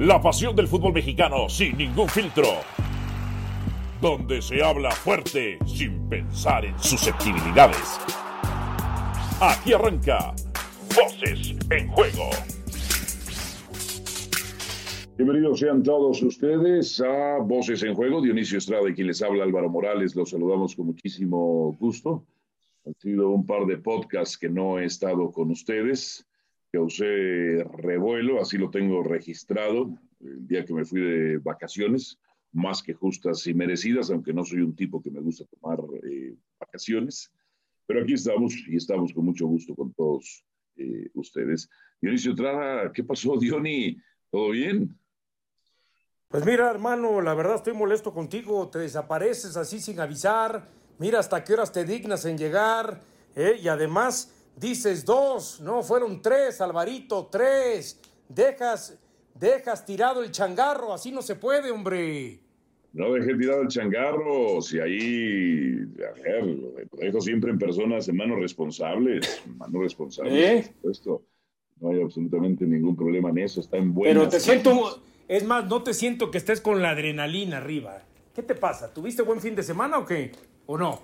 La pasión del fútbol mexicano sin ningún filtro. Donde se habla fuerte sin pensar en susceptibilidades. Aquí arranca Voces en Juego. Bienvenidos sean todos ustedes a Voces en Juego. Dionisio Estrada y quien les habla Álvaro Morales. Los saludamos con muchísimo gusto. Han sido un par de podcasts que no he estado con ustedes causé revuelo, así lo tengo registrado, el día que me fui de vacaciones, más que justas y merecidas, aunque no soy un tipo que me gusta tomar eh, vacaciones. Pero aquí estamos y estamos con mucho gusto con todos eh, ustedes. Dionisio Trada, ¿qué pasó, Diony? ¿Todo bien? Pues mira, hermano, la verdad estoy molesto contigo. Te desapareces así sin avisar. Mira hasta qué horas te dignas en llegar. ¿eh? Y además Dices dos, no, fueron tres, Alvarito, tres. Dejas, dejas tirado el changarro, así no se puede, hombre. No dejé tirado el changarro, si ahí, a ver, lo dejo siempre en personas, en manos responsables, manos responsables, ¿Eh? por supuesto. No hay absolutamente ningún problema en eso, está en buena. Pero te siento, es más, no te siento que estés con la adrenalina arriba. ¿Qué te pasa? ¿Tuviste buen fin de semana o qué? ¿O no?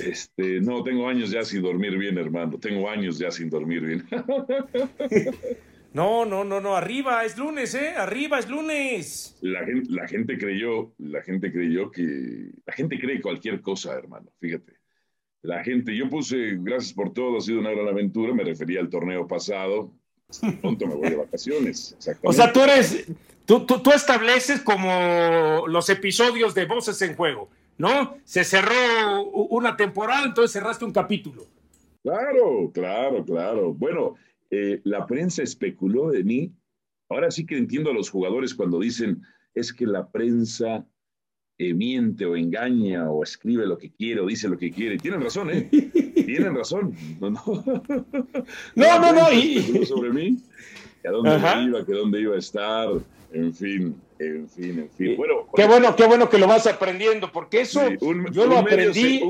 Este, no, tengo años ya sin dormir bien, hermano. Tengo años ya sin dormir bien. No, no, no, no, arriba es lunes, ¿eh? Arriba es lunes. La gente, la gente creyó, la gente creyó que, la gente cree cualquier cosa, hermano, fíjate. La gente, yo puse, gracias por todo, ha sido una gran aventura, me refería al torneo pasado, pronto me voy de vacaciones. O sea, tú eres, tú, tú, tú estableces como los episodios de Voces en Juego ¿no? Se cerró una temporada, entonces cerraste un capítulo. Claro, claro, claro. Bueno, eh, la prensa especuló de mí. Ahora sí que entiendo a los jugadores cuando dicen es que la prensa eh, miente o engaña o escribe lo que quiere o dice lo que quiere. Tienen razón, ¿eh? Tienen razón. No, no. No, no, no. Y... Sobre mí, a dónde iba, que dónde iba a estar, en fin. En fin, en fin. Bueno, qué bueno, qué bueno que lo vas aprendiendo, porque eso yo lo aprendí.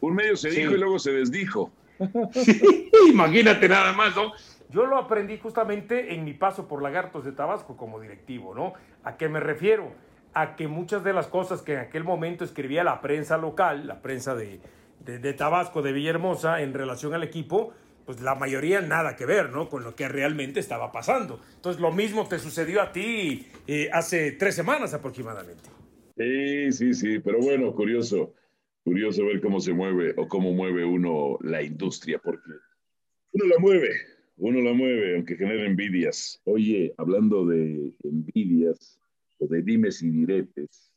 un, medio se dijo y luego se desdijo. imagínate nada más, ¿no? Yo lo aprendí justamente en mi paso por Lagartos de Tabasco como directivo, ¿no? ¿A qué me refiero? A que muchas de las cosas que en aquel momento escribía la prensa local, la prensa de, de, de Tabasco, de Villahermosa, en relación al equipo, pues la mayoría nada que ver, ¿no? Con lo que realmente estaba pasando. Entonces, lo mismo te sucedió a ti eh, hace tres semanas aproximadamente. Sí, sí, sí, pero bueno, curioso, curioso ver cómo se mueve o cómo mueve uno la industria, porque uno la mueve, uno la mueve, aunque genere envidias. Oye, hablando de envidias o de dimes y diretes,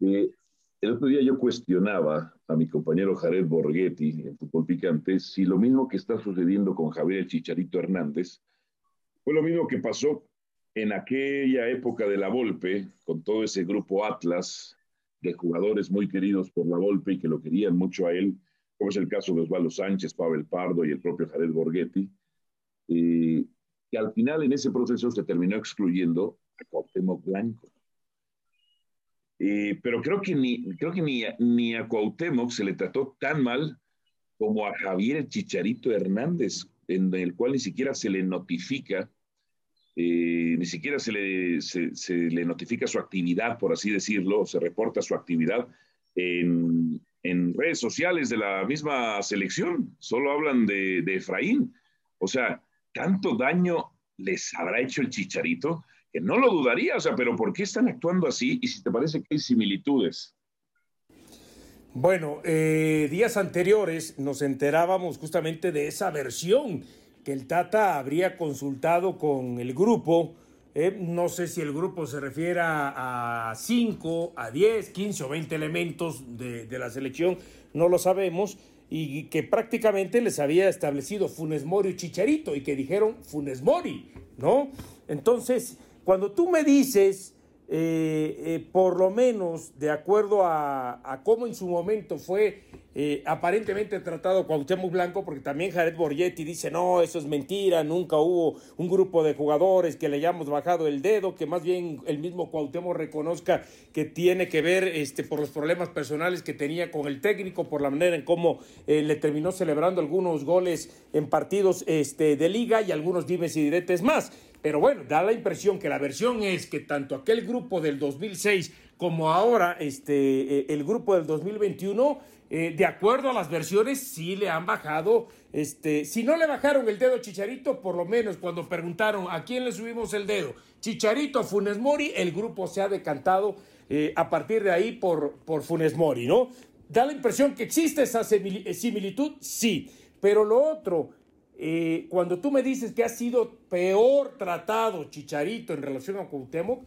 eh, el otro día yo cuestionaba a mi compañero Jared Borghetti en Fútbol Picante si lo mismo que está sucediendo con Javier Chicharito Hernández fue lo mismo que pasó en aquella época de la Volpe, con todo ese grupo Atlas de jugadores muy queridos por la Volpe y que lo querían mucho a él, como es el caso de Osvaldo Sánchez, Pavel Pardo y el propio Jared Borghetti, eh, que al final en ese proceso se terminó excluyendo a Cuauhtémoc Blanco. Eh, pero creo que, ni, creo que ni, ni a Cuauhtémoc se le trató tan mal como a Javier Chicharito Hernández, en el cual ni siquiera se le notifica, eh, ni siquiera se le, se, le, notifica su actividad, por así decirlo, se reporta su actividad en, en, redes sociales de la misma selección, solo hablan de, de Efraín. O sea, tanto daño les habrá hecho el Chicharito que no lo dudaría, o sea, pero ¿por qué están actuando así? Y si te parece que hay similitudes. Bueno, eh, días anteriores nos enterábamos justamente de esa versión que el Tata habría consultado con el grupo. Eh, no sé si el grupo se refiere a 5, a 10, 15 o 20 elementos de, de, la selección, no lo sabemos, y que prácticamente les había establecido Funes Mori y Chicharito, y que dijeron Funes Mori, ¿no? Entonces, cuando tú me dices, eh, eh, por lo menos de acuerdo a, cómo en su momento fue eh, aparentemente tratado Cuauhtémoc Blanco, porque también Jared Borgetti dice, no, eso es mentira, nunca hubo un grupo de jugadores que le hayamos bajado el dedo, que más bien el mismo Cuauhtémoc reconozca que tiene que ver este, por los problemas personales que tenía con el técnico, por la manera en cómo le terminó celebrando algunos goles en partidos este, de liga y algunos dimes y diretes más. Pero bueno, da la impresión que la versión es que tanto aquel grupo del 2006 como ahora este, eh, el grupo del 2021, eh, de acuerdo a las versiones, sí le han bajado, este, si no le bajaron el dedo Chicharito, por lo menos cuando preguntaron a quién le subimos el dedo, Chicharito, Funes Mori, el grupo se ha decantado eh, a partir de ahí por, por Funes Mori, ¿no? Da la impresión que existe esa similitud, sí, pero lo otro, cuando tú me dices que ha sido peor tratado Chicharito en relación a Cuauhtémoc,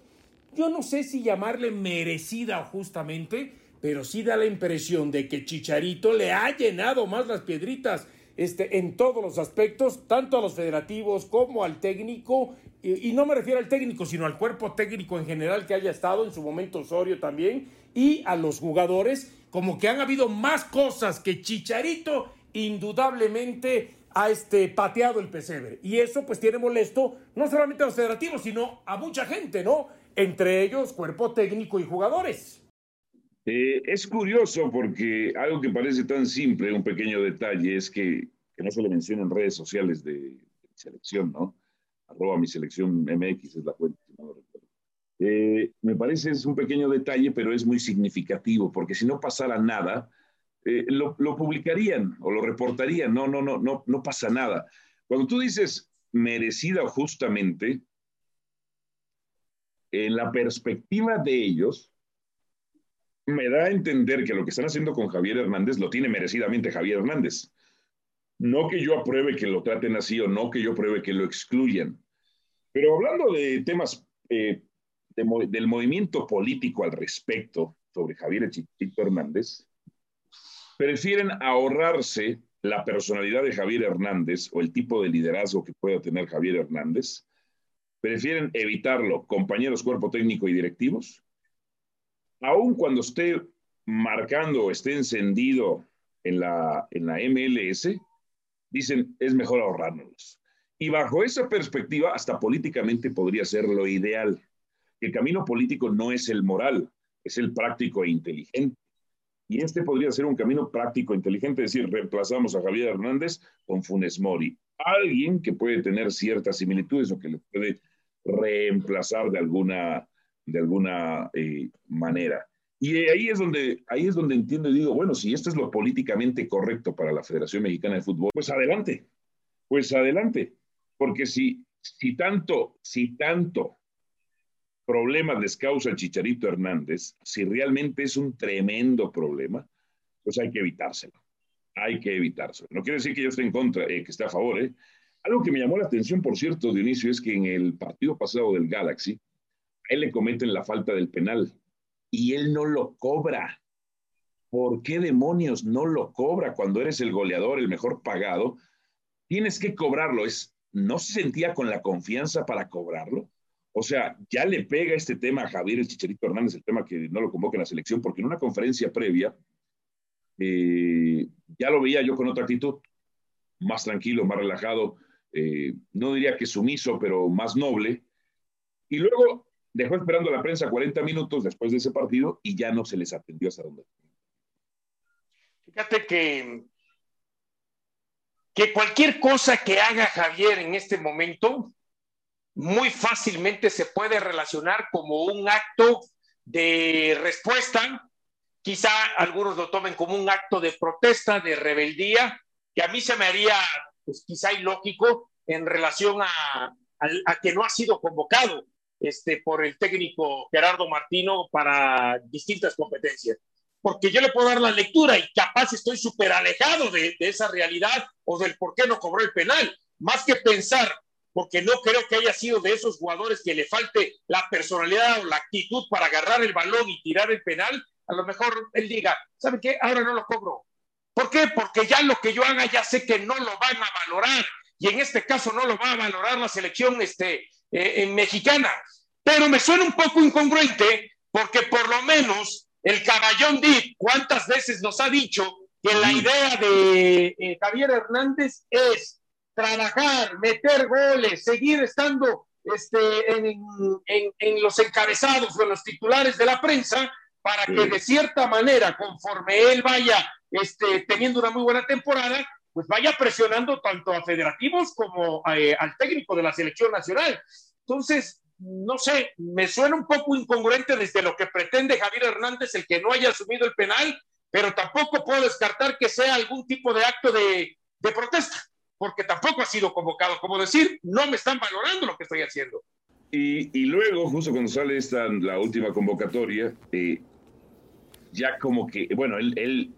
yo no sé si llamarle merecida justamente, pero sí da la impresión de que Chicharito le ha llenado más las piedritas este, en todos los aspectos, tanto a los federativos como al técnico, y, no me refiero al técnico, sino al cuerpo técnico en general que haya estado en su momento Osorio también, y a los jugadores, como que han habido más cosas que Chicharito indudablemente ha este, pateado el pesebre. Y eso pues tiene molesto no solamente a los federativos, sino a mucha gente, ¿no? entre ellos cuerpo técnico y jugadores. Eh, es curioso porque algo que parece tan simple, un pequeño detalle, es que, no se le menciona en redes sociales de, selección, ¿no? Arroba mi selección MX es la cuenta, no lo recuerdo. Eh, me parece es un pequeño detalle, pero es muy significativo, porque si no pasara nada, eh, lo, publicarían o lo reportarían. No, no, no, no, no pasa nada. Cuando tú dices merecida o justamente, en la perspectiva de ellos, me da a entender que lo que están haciendo con Javier Hernández lo tiene merecidamente Javier Hernández. No que yo apruebe que lo traten así o no que yo apruebe que lo excluyan. Pero hablando de temas eh, del movimiento político al respecto sobre Javier Chiquito Hernández, prefieren ahorrarse la personalidad de Javier Hernández o el tipo de liderazgo que pueda tener Javier Hernández prefieren evitarlo, compañeros, cuerpo técnico y directivos, aun cuando esté marcando o esté encendido en la, en la MLS, dicen es mejor ahorrárnoslos. Y bajo esa perspectiva, hasta políticamente podría ser lo ideal. El camino político no es el moral, es el práctico e inteligente. Y este podría ser un camino práctico e inteligente, es decir, reemplazamos a Javier Hernández con Funes Mori. Alguien que puede tener ciertas similitudes o que le puede reemplazar de alguna, de alguna eh, manera. Y ahí es, donde, ahí es donde entiendo y digo, bueno, si esto es lo políticamente correcto para la Federación Mexicana de Fútbol, pues adelante, pues adelante. Porque si, si tanto, si tanto problemas les causa Chicharito Hernández, si realmente es un tremendo problema, pues hay que evitárselo. Hay que evitárselo. No quiere decir que yo esté en contra, eh, que esté a favor, ¿eh? Algo que me llamó la atención, por cierto, Dionisio, es que en el partido pasado del Galaxy, a él le cometen la falta del penal y él no lo cobra. ¿Por qué demonios no lo cobra cuando eres el goleador, el mejor pagado? Tienes que cobrarlo. Es, ¿No se sentía con la confianza para cobrarlo? O sea, ya le pega este tema a Javier el Chicharito Hernández, el tema que no lo convoca en la selección, porque en una conferencia previa eh, ya lo veía yo con otra actitud, más tranquilo, más relajado, eh, no diría que sumiso, pero más noble. Y luego dejó esperando a la prensa 40 minutos después de ese partido y ya no se les atendió hasta donde. Fíjate que, que cualquier cosa que haga Javier en este momento, muy fácilmente se puede relacionar como un acto de respuesta. Quizá algunos lo tomen como un acto de protesta, de rebeldía, que a mí se me haría pues quizá ilógico en relación a, que no ha sido convocado este, por el técnico Gerardo Martino para distintas competencias. Porque yo le puedo dar la lectura y capaz estoy súper alejado de, de esa realidad o del por qué no cobró el penal. Más que pensar, porque no creo que haya sido de esos jugadores que le falte la personalidad o la actitud para agarrar el balón y tirar el penal, a lo mejor él diga, ¿sabe qué? Ahora no lo cobro. ¿Por qué? Porque ya lo que yo haga ya sé que no lo van a valorar y en este caso no lo va a valorar la selección este, eh, mexicana. Pero me suena un poco incongruente porque por lo menos el caballón Dip, ¿cuántas veces nos ha dicho que la idea de eh, Javier Hernández es trabajar, meter goles, seguir estando este, en, en, los encabezados o en los titulares de la prensa para que de cierta manera, conforme él vaya este, teniendo una muy buena temporada, pues vaya presionando tanto a federativos como eh, al técnico de la selección nacional. Entonces, no sé, me suena un poco incongruente desde lo que pretende Javier Hernández el que no haya asumido el penal, pero tampoco puedo descartar que sea algún tipo de acto de, protesta, porque tampoco ha sido convocado. Como decir, no me están valorando lo que estoy haciendo. Y, luego, justo cuando sale esta, la última convocatoria, eh, ya como que, bueno, él,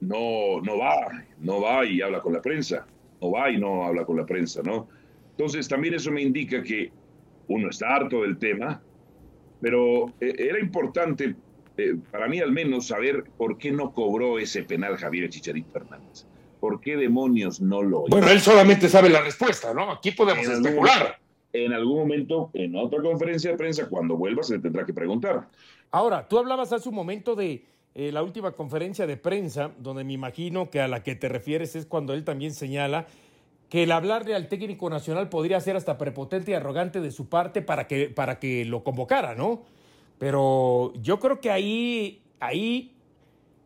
no, no va, no va y habla con la prensa, no va y no habla con la prensa, ¿no? Entonces también eso me indica que uno está harto del tema, pero eh, era importante eh, para mí al menos saber por qué no cobró ese penal Javier Chicharito Hernández. ¿Por qué demonios no lo hizo? Bueno, él solamente sabe la respuesta, ¿no? Aquí podemos especular. en algún momento, en otra conferencia de prensa, cuando vuelva, se le tendrá que preguntar. Ahora, tú hablabas hace un momento de eh, la última conferencia de prensa, donde me imagino que a la que te refieres es cuando él también señala que el hablarle al técnico nacional podría ser hasta prepotente y arrogante de su parte para que, para que lo convocara, ¿no? Pero yo creo que ahí, ahí,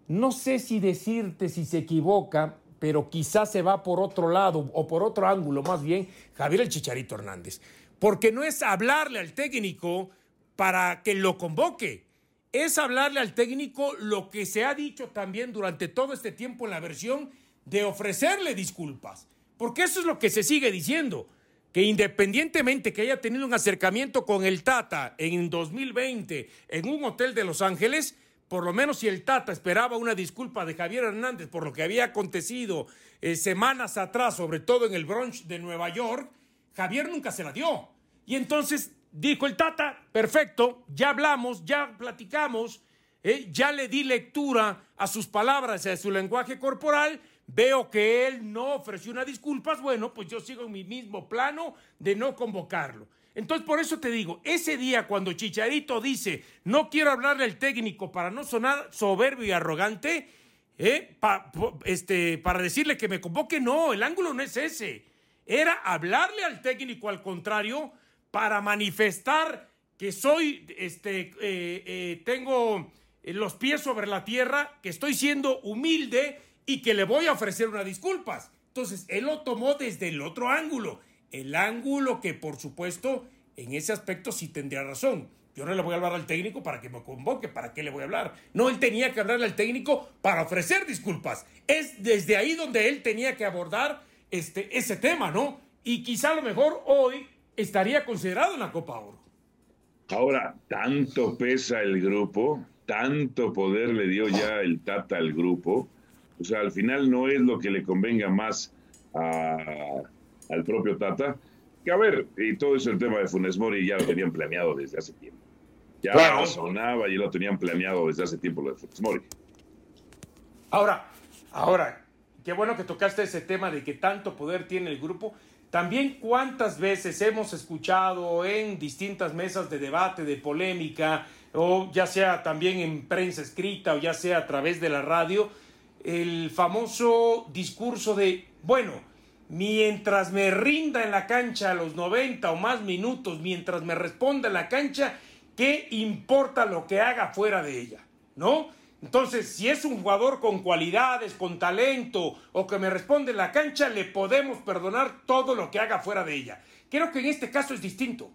no sé si decirte si se equivoca, pero quizás se va por otro lado o por otro ángulo, más bien, Javier el Chicharito Hernández. Porque no es hablarle al técnico para que lo convoque, es hablarle al técnico lo que se ha dicho también durante todo este tiempo en la versión de ofrecerle disculpas. Porque eso es lo que se sigue diciendo, que independientemente que haya tenido un acercamiento con el Tata en 2020 en un hotel de Los Ángeles, por lo menos si el Tata esperaba una disculpa de Javier Hernández por lo que había acontecido eh, semanas atrás, sobre todo en el brunch de Nueva York, Javier nunca se la dio. Y entonces dijo el Tata, perfecto, ya hablamos, ya platicamos, eh, ya le di lectura a sus palabras a su lenguaje corporal, veo que él no ofreció una disculpas, bueno, pues yo sigo en mi mismo plano de no convocarlo. Entonces, por eso te digo, ese día cuando Chicharito dice, no quiero hablarle al técnico para no sonar soberbio y arrogante, eh, este, para decirle que me convoque, no, el ángulo no es ese. Era hablarle al técnico al contrario para manifestar que soy, este, eh, eh, tengo los pies sobre la tierra, que estoy siendo humilde y que le voy a ofrecer unas disculpas. Entonces, él lo tomó desde el otro ángulo, el ángulo que por supuesto en ese aspecto sí tendría razón. Yo no le voy a hablar al técnico para que me convoque, ¿para qué le voy a hablar? No, él tenía que hablarle al técnico para ofrecer disculpas. Es desde ahí donde él tenía que abordar este, ese tema, ¿no? Y quizá a lo mejor hoy estaría considerado en la Copa Oro. Ahora, tanto pesa el grupo, tanto poder le dio ya el Tata al grupo, o sea, al final no es lo que le convenga más al propio Tata. Que a ver, y todo eso el tema de Funes Mori ya lo tenían planeado desde hace tiempo. Ya sonaba y lo tenían planeado desde hace tiempo lo de Funes Mori. Ahora, ahora, qué bueno que tocaste ese tema de que tanto poder tiene el grupo. También cuántas veces hemos escuchado en distintas mesas de debate, de polémica, o ya sea también en prensa escrita o ya sea a través de la radio, el famoso discurso de, bueno, mientras me rinda en la cancha a los 90 o más minutos, mientras me responda en la cancha, ¿qué importa lo que haga fuera de ella? ¿No? Entonces, si es un jugador con cualidades, con talento o que me responde en la cancha, le podemos perdonar todo lo que haga fuera de ella. Creo que en este caso es distinto,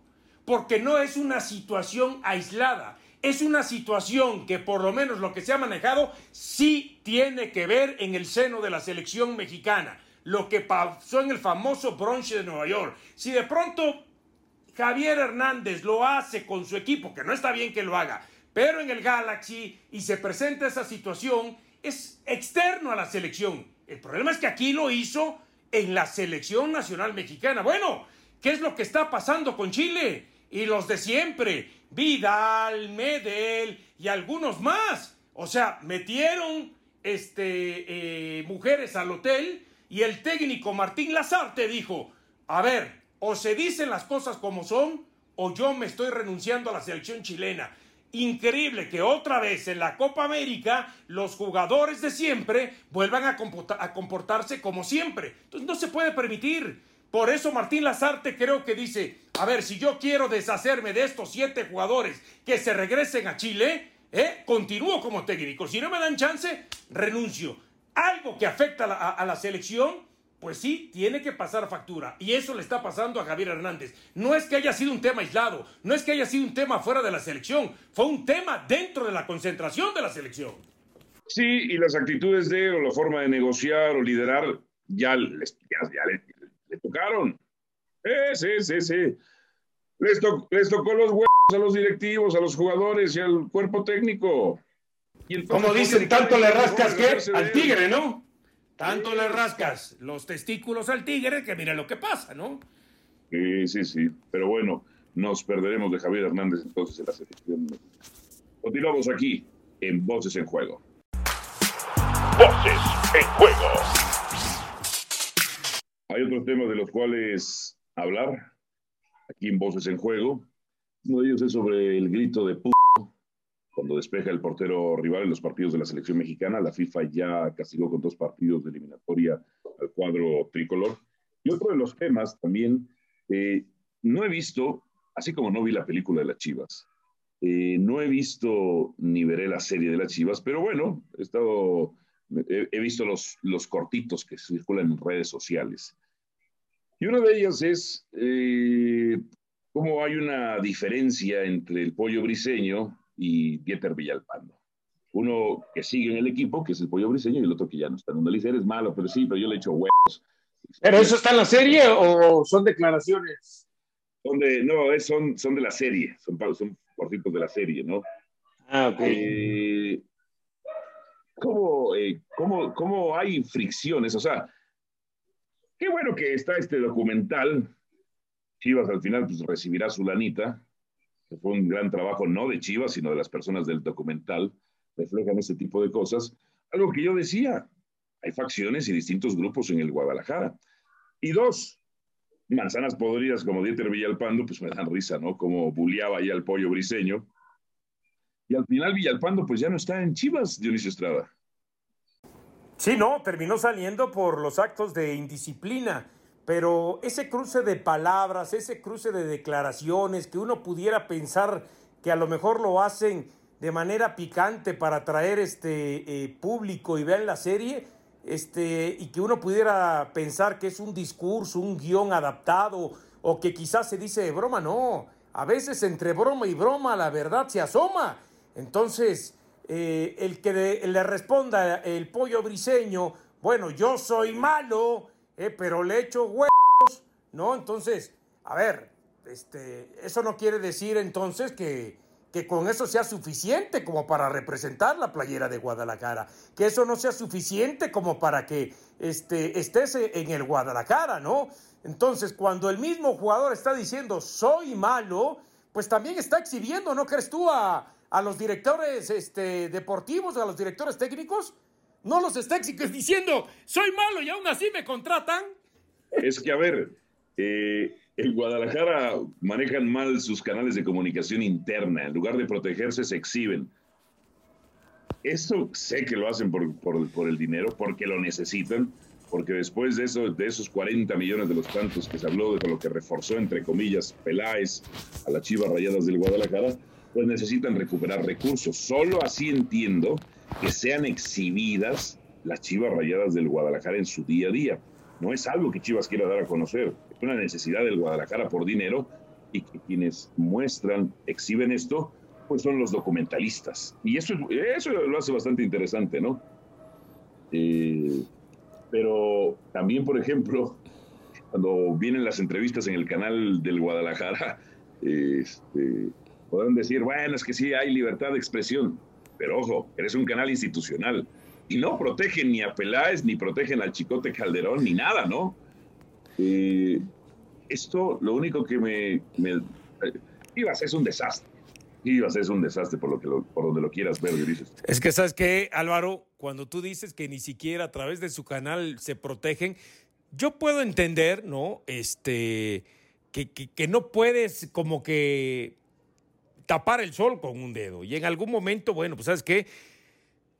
porque no es una situación aislada, es una situación que por lo menos lo que se ha manejado sí tiene que ver en el seno de la selección mexicana. Lo que pasó en el famoso bronche de Nueva York. Si de pronto Javier Hernández lo hace con su equipo, que no está bien que lo haga, pero en el Galaxy y se presenta esa situación, es externo a la selección. El problema es que aquí lo hizo en la selección nacional mexicana. Bueno, ¿qué es lo que está pasando con Chile? Y los de siempre Vidal, Medel y algunos más. O sea, metieron este, eh, mujeres al hotel y el técnico Martín Lazarte dijo, a ver, o se dicen las cosas como son o yo me estoy renunciando a la selección chilena. Increíble que otra vez en la Copa América los jugadores de siempre vuelvan a, comportarse como siempre. Entonces no se puede permitir. Por eso Martín Lazarte creo que dice, a ver, si yo quiero deshacerme de estos siete jugadores que se regresen a Chile, ¿eh? continúo como técnico. Si no me dan chance, renuncio. Algo que afecta a la, selección, pues sí, tiene que pasar factura. Y eso le está pasando a Javier Hernández. No es que haya sido un tema aislado, no es que haya sido un tema fuera de la selección, fue un tema dentro de la concentración de la selección. Sí, y las actitudes de o la forma de negociar o liderar ya, les, le, tocaron. Eh, sí, sí, sí. Les, les tocó los huevos a los directivos, a los jugadores y al cuerpo técnico. Como dicen, tanto le rascas que al tigre, ¿no? Tanto le rascas los testículos al tigre que mira lo que pasa, ¿no? Sí, sí, sí. Pero bueno, nos perderemos de Javier Hernández entonces en la selección. Continuamos aquí en Voces en Juego. Voces en Juego. Hay otros temas de los cuales hablar aquí en Voces en Juego. Uno de ellos es sobre el grito de cuando despeja el portero rival en los partidos de la selección mexicana. La FIFA ya castigó con dos partidos de eliminatoria al cuadro tricolor. Y otro de los temas también, eh, no he visto, así como no vi la película de las Chivas, eh, no he visto ni veré la serie de las Chivas, pero bueno, he estado, he, visto los, los cortitos que circulan en redes sociales. Y una de ellas es eh, cómo hay una diferencia entre el pollo briseño y Dieter Villalpando. Uno que sigue en el equipo, que es el Pollo Briseño, y el otro que ya no está. Uno le dice, eres malo, pero sí, pero yo le echo huevos. ¿Pero eso está en la serie o son declaraciones? Son de, no, son, son de la serie, son, son cortitos de la serie, ¿no? Ah, ok. Eh, ¿cómo, eh, cómo, ¿Cómo hay fricciones? O sea, qué bueno que está este documental. Chivas al final pues, recibirá su lanita, fue un gran trabajo no de Chivas, sino de las personas del documental, reflejan ese tipo de cosas. Algo que yo decía, hay facciones y distintos grupos en el Guadalajara. Y dos, manzanas podridas como Dieter Villalpando, pues me dan risa, ¿no? Como buleaba ahí al pollo briseño. Y al final Villalpando pues ya no está en Chivas, Dionisio Estrada. Sí, no, terminó saliendo por los actos de indisciplina pero ese cruce de palabras, ese cruce de declaraciones que uno pudiera pensar que a lo mejor lo hacen de manera picante para atraer este eh, público y ver la serie, este, y que uno pudiera pensar que es un discurso, un guion adaptado, o que quizás se dice de broma, no, a veces entre broma y broma la verdad se asoma. Entonces, eh, el que le responda el pollo briseño, bueno, yo soy malo, eh, pero le echo huevos, ¿no? Entonces, a ver, este, eso no quiere decir entonces que, que con eso sea suficiente como para representar la playera de Guadalajara, que eso no sea suficiente como para que este, estés en el Guadalajara, ¿no? Entonces, cuando el mismo jugador está diciendo soy malo, pues también está exhibiendo, ¿no crees tú, a, a los directores este, deportivos, a los directores técnicos? No los está diciendo, soy malo y aún así me contratan. Es que, a ver, eh, en Guadalajara manejan mal sus canales de comunicación interna. En lugar de protegerse, se exhiben. Eso sé que lo hacen por, por, el dinero, porque lo necesitan, porque después de, eso, de esos 40 millones de los tantos que se habló, de lo que reforzó, entre comillas, Peláez a las Chivas Rayadas del Guadalajara, pues necesitan recuperar recursos. Solo así entiendo que sean exhibidas las Chivas Rayadas del Guadalajara en su día a día. No es algo que Chivas quiera dar a conocer, es una necesidad del Guadalajara por dinero y que quienes muestran, exhiben esto, pues son los documentalistas. Y eso, eso lo hace bastante interesante, ¿no? Eh, pero también, por ejemplo, cuando vienen las entrevistas en el canal del Guadalajara, este, podrán decir, bueno, es que sí hay libertad de expresión. Pero ojo, eres un canal institucional. Y no protegen ni a Peláez, ni protegen al Chicote Calderón, ni nada, ¿no? Eh, esto, lo único que me, me Ibas es un desastre. Ibas es un desastre por, lo que por donde lo quieras ver, dices. Es que, ¿sabes qué, Álvaro? Cuando tú dices que ni siquiera a través de su canal se protegen, yo puedo entender, ¿no? Este, que, que no puedes como que tapar el sol con un dedo. Y en algún momento, bueno, pues sabes qué,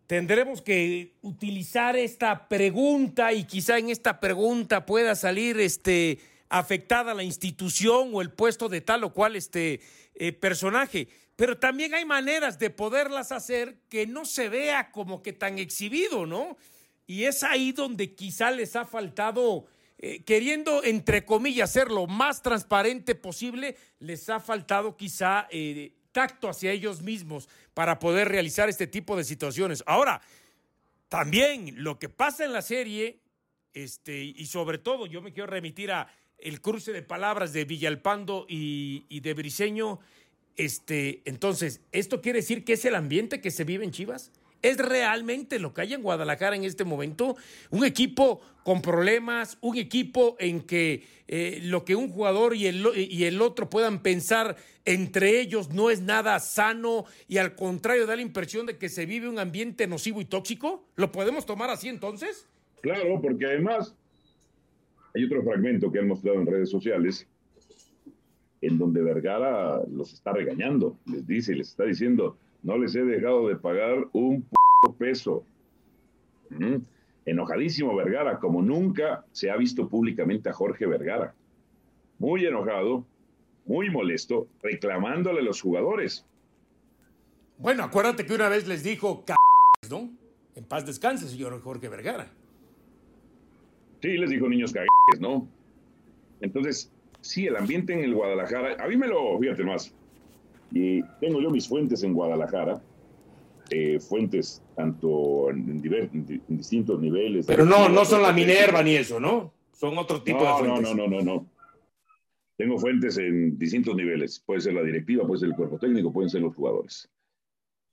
tendremos que utilizar esta pregunta y quizá en esta pregunta pueda salir este, afectada la institución o el puesto de tal o cual este, eh, personaje. Pero también hay maneras de poderlas hacer que no se vea como que tan exhibido, ¿no? Y es ahí donde quizá les ha faltado, eh, queriendo, entre comillas, ser lo más transparente posible, les ha faltado quizá eh, tacto hacia ellos mismos para poder realizar este tipo de situaciones. Ahora, también lo que pasa en la serie, este, y sobre todo yo me quiero remitir a el cruce de palabras de Villalpando y, de Briseño, este, entonces, ¿esto quiere decir que es el ambiente que se vive en Chivas? ¿Es realmente lo que hay en Guadalajara en este momento? Un equipo con problemas, un equipo en que eh, lo que un jugador y el, y el otro puedan pensar entre ellos no es nada sano y al contrario da la impresión de que se vive un ambiente nocivo y tóxico. ¿Lo podemos tomar así entonces? Claro, porque además hay otro fragmento que han mostrado en redes sociales en donde Vergara los está regañando, les dice, les está diciendo, no les he dejado de pagar un peso. ¿Mm? Enojadísimo Vergara, como nunca se ha visto públicamente a Jorge Vergara. Muy enojado, muy molesto, reclamándole a los jugadores. Bueno, acuérdate que una vez les dijo, ¿no? En paz descanse, señor Jorge Vergara. Sí, les dijo niños ¿no? Entonces, sí, el ambiente en el Guadalajara, a mí me lo, fíjate más, y tengo yo mis fuentes en Guadalajara, eh, fuentes tanto en, distintos niveles. Pero no, no son la Minerva ni eso, ¿no? Son otro tipo de fuentes. No, no, no, no, no. Tengo fuentes en distintos niveles. Puede ser la directiva, puede ser el cuerpo técnico, pueden ser los jugadores.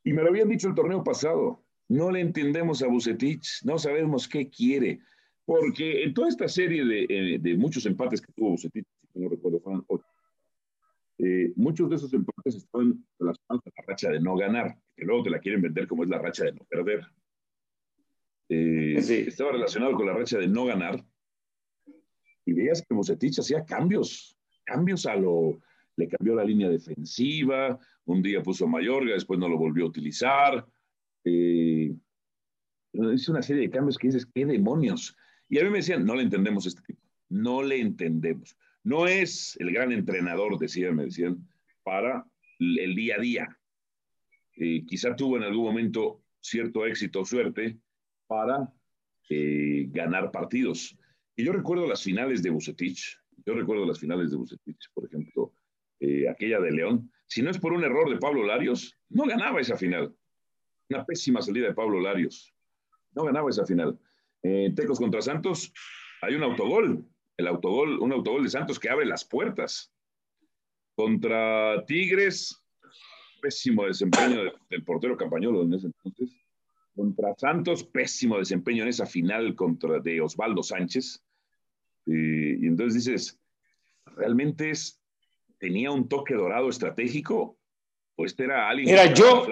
Y me lo habían dicho el torneo pasado. No le entendemos a Bucetich, no sabemos qué quiere. Porque en toda esta serie de, eh, de muchos empates que tuvo Bucetich, no recuerdo, fueron ocho. Eh, muchos de esos empates están relacionados con la racha de no ganar, que luego te la quieren vender como es la racha de no perder. Eh, estaba relacionado con la racha de no ganar. Y veías que Mocetich hacía cambios, cambios a lo. Le cambió la línea defensiva, un día puso a Mayorga, después no lo volvió a utilizar. Eh, hizo una serie de cambios que dices, ¿qué demonios? Y a mí me decían, no le entendemos este tipo, no le entendemos. No es el gran entrenador, decían, me decían, para el día a día. Eh, quizá tuvo en algún momento cierto éxito o suerte para eh, ganar partidos. Y yo recuerdo las finales de Bucetich, yo recuerdo las finales de Bucetich, por ejemplo, eh, aquella de León. Si no es por un error de Pablo Larios, no ganaba esa final. Una pésima salida de Pablo Larios. No ganaba esa final. Tecos contra Santos, hay un autogol el autogol, un autogol de Santos que abre las puertas. Contra Tigres, pésimo desempeño del, portero Campañolo en ese entonces. Contra Santos, pésimo desempeño en esa final contra de Osvaldo Sánchez. Y, entonces dices, ¿realmente es, tenía un toque dorado estratégico? ¿O este era alguien? Era yo.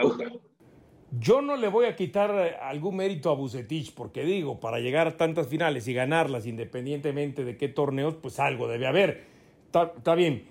Yo no le voy a quitar eh, algún mérito a Bucetich, porque digo, para llegar a tantas finales y ganarlas independientemente de qué torneos, pues algo debe haber. Está, bien.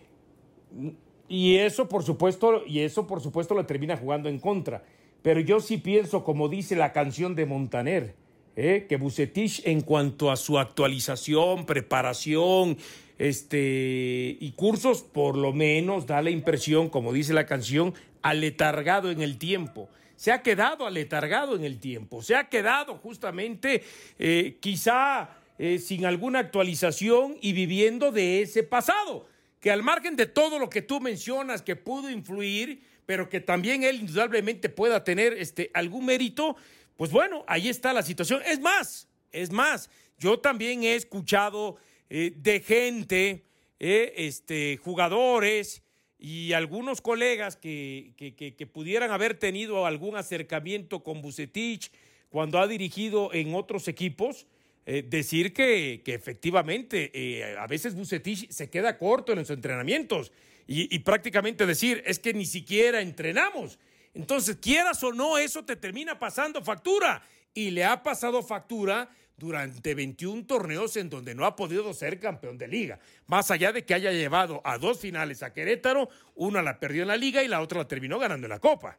Y eso, por supuesto, y eso, por supuesto, lo termina jugando en contra. Pero yo sí pienso, como dice la canción de Montaner, ¿eh? que Bucetich, en cuanto a su actualización, preparación, este, y cursos, por lo menos da la impresión, como dice la canción, aletargado en el tiempo se ha quedado aletargado en el tiempo, se ha quedado justamente eh, quizá eh, sin alguna actualización y viviendo de ese pasado, que al margen de todo lo que tú mencionas que pudo influir, pero que también él indudablemente pueda tener este, algún mérito, pues bueno, ahí está la situación. Es más, es más, yo también he escuchado eh, de gente, este, jugadores, y algunos colegas que, pudieran haber tenido algún acercamiento con Bucetich cuando ha dirigido en otros equipos, eh, decir que, efectivamente eh, a veces Bucetich se queda corto en los entrenamientos y, prácticamente decir es que ni siquiera entrenamos. Entonces, quieras o no, eso te termina pasando factura y le ha pasado factura durante 21 torneos en donde no ha podido ser campeón de liga. Más allá de que haya llevado a dos finales a Querétaro, una la perdió en la liga y la otra la terminó ganando en la Copa.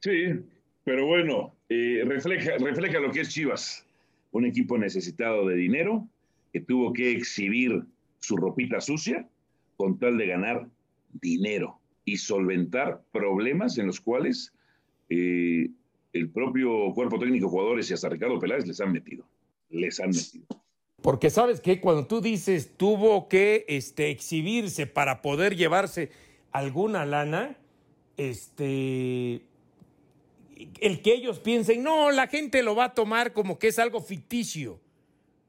Sí, pero bueno, eh, refleja, lo que es Chivas. Un equipo necesitado de dinero que tuvo que exhibir su ropita sucia con tal de ganar dinero y solventar problemas en los cuales eh, el propio cuerpo técnico, jugadores y hasta Ricardo Peláez les han metido. Les han metido. Porque sabes que cuando tú dices tuvo que este, exhibirse para poder llevarse alguna lana, este, el que ellos piensen, no, la gente lo va a tomar como que es algo ficticio.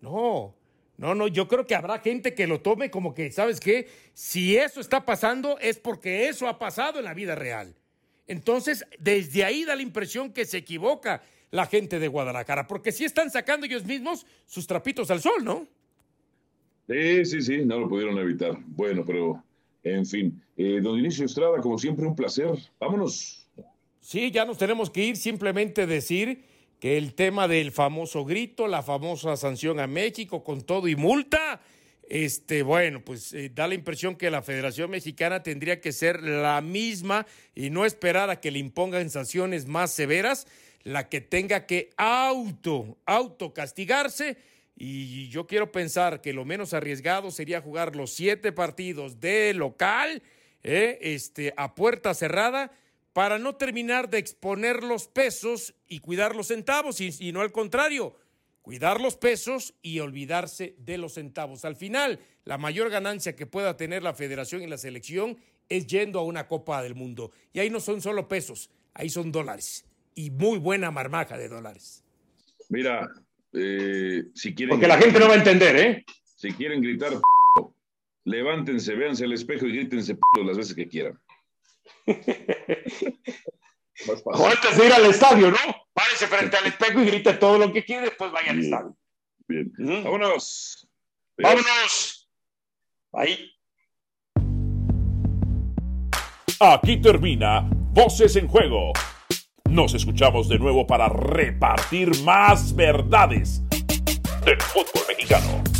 No, no, no, yo creo que habrá gente que lo tome como que, ¿sabes qué? Si eso está pasando es porque eso ha pasado en la vida real. Entonces, desde ahí da la impresión que se equivoca la gente de Guadalajara, porque sí están sacando ellos mismos sus trapitos al sol, ¿no? Sí, sí, sí, no lo pudieron evitar. Bueno, pero, en fin, eh, don Inicio Estrada, como siempre, un placer. Vámonos. Sí, ya nos tenemos que ir, simplemente decir que el tema del famoso grito, la famosa sanción a México con todo y multa, este, bueno, pues eh, da la impresión que la Federación Mexicana tendría que ser la misma y no esperar a que le impongan sanciones más severas, la que tenga que auto, auto castigarse. Y yo quiero pensar que lo menos arriesgado sería jugar los siete partidos de local, eh, este, a puerta cerrada, para no terminar de exponer los pesos y cuidar los centavos, y, no al contrario, cuidar los pesos y olvidarse de los centavos. Al final, la mayor ganancia que pueda tener la federación y la selección es yendo a una Copa del Mundo. Y ahí no son solo pesos, ahí son dólares. Y muy buena marmaja de dólares. Mira, eh, si quieren... Porque la gente no va a entender, ¿eh? Si quieren gritar, levántense, véanse al espejo y grítense las veces que quieran. o antes de ir al estadio, ¿no? Párese frente al espejo y grite todo lo que quiere, después vaya al estadio. Bien. Vámonos. Vámonos. Ahí. Aquí termina Voces en Juego. Nos escuchamos de nuevo para repartir más verdades del fútbol mexicano.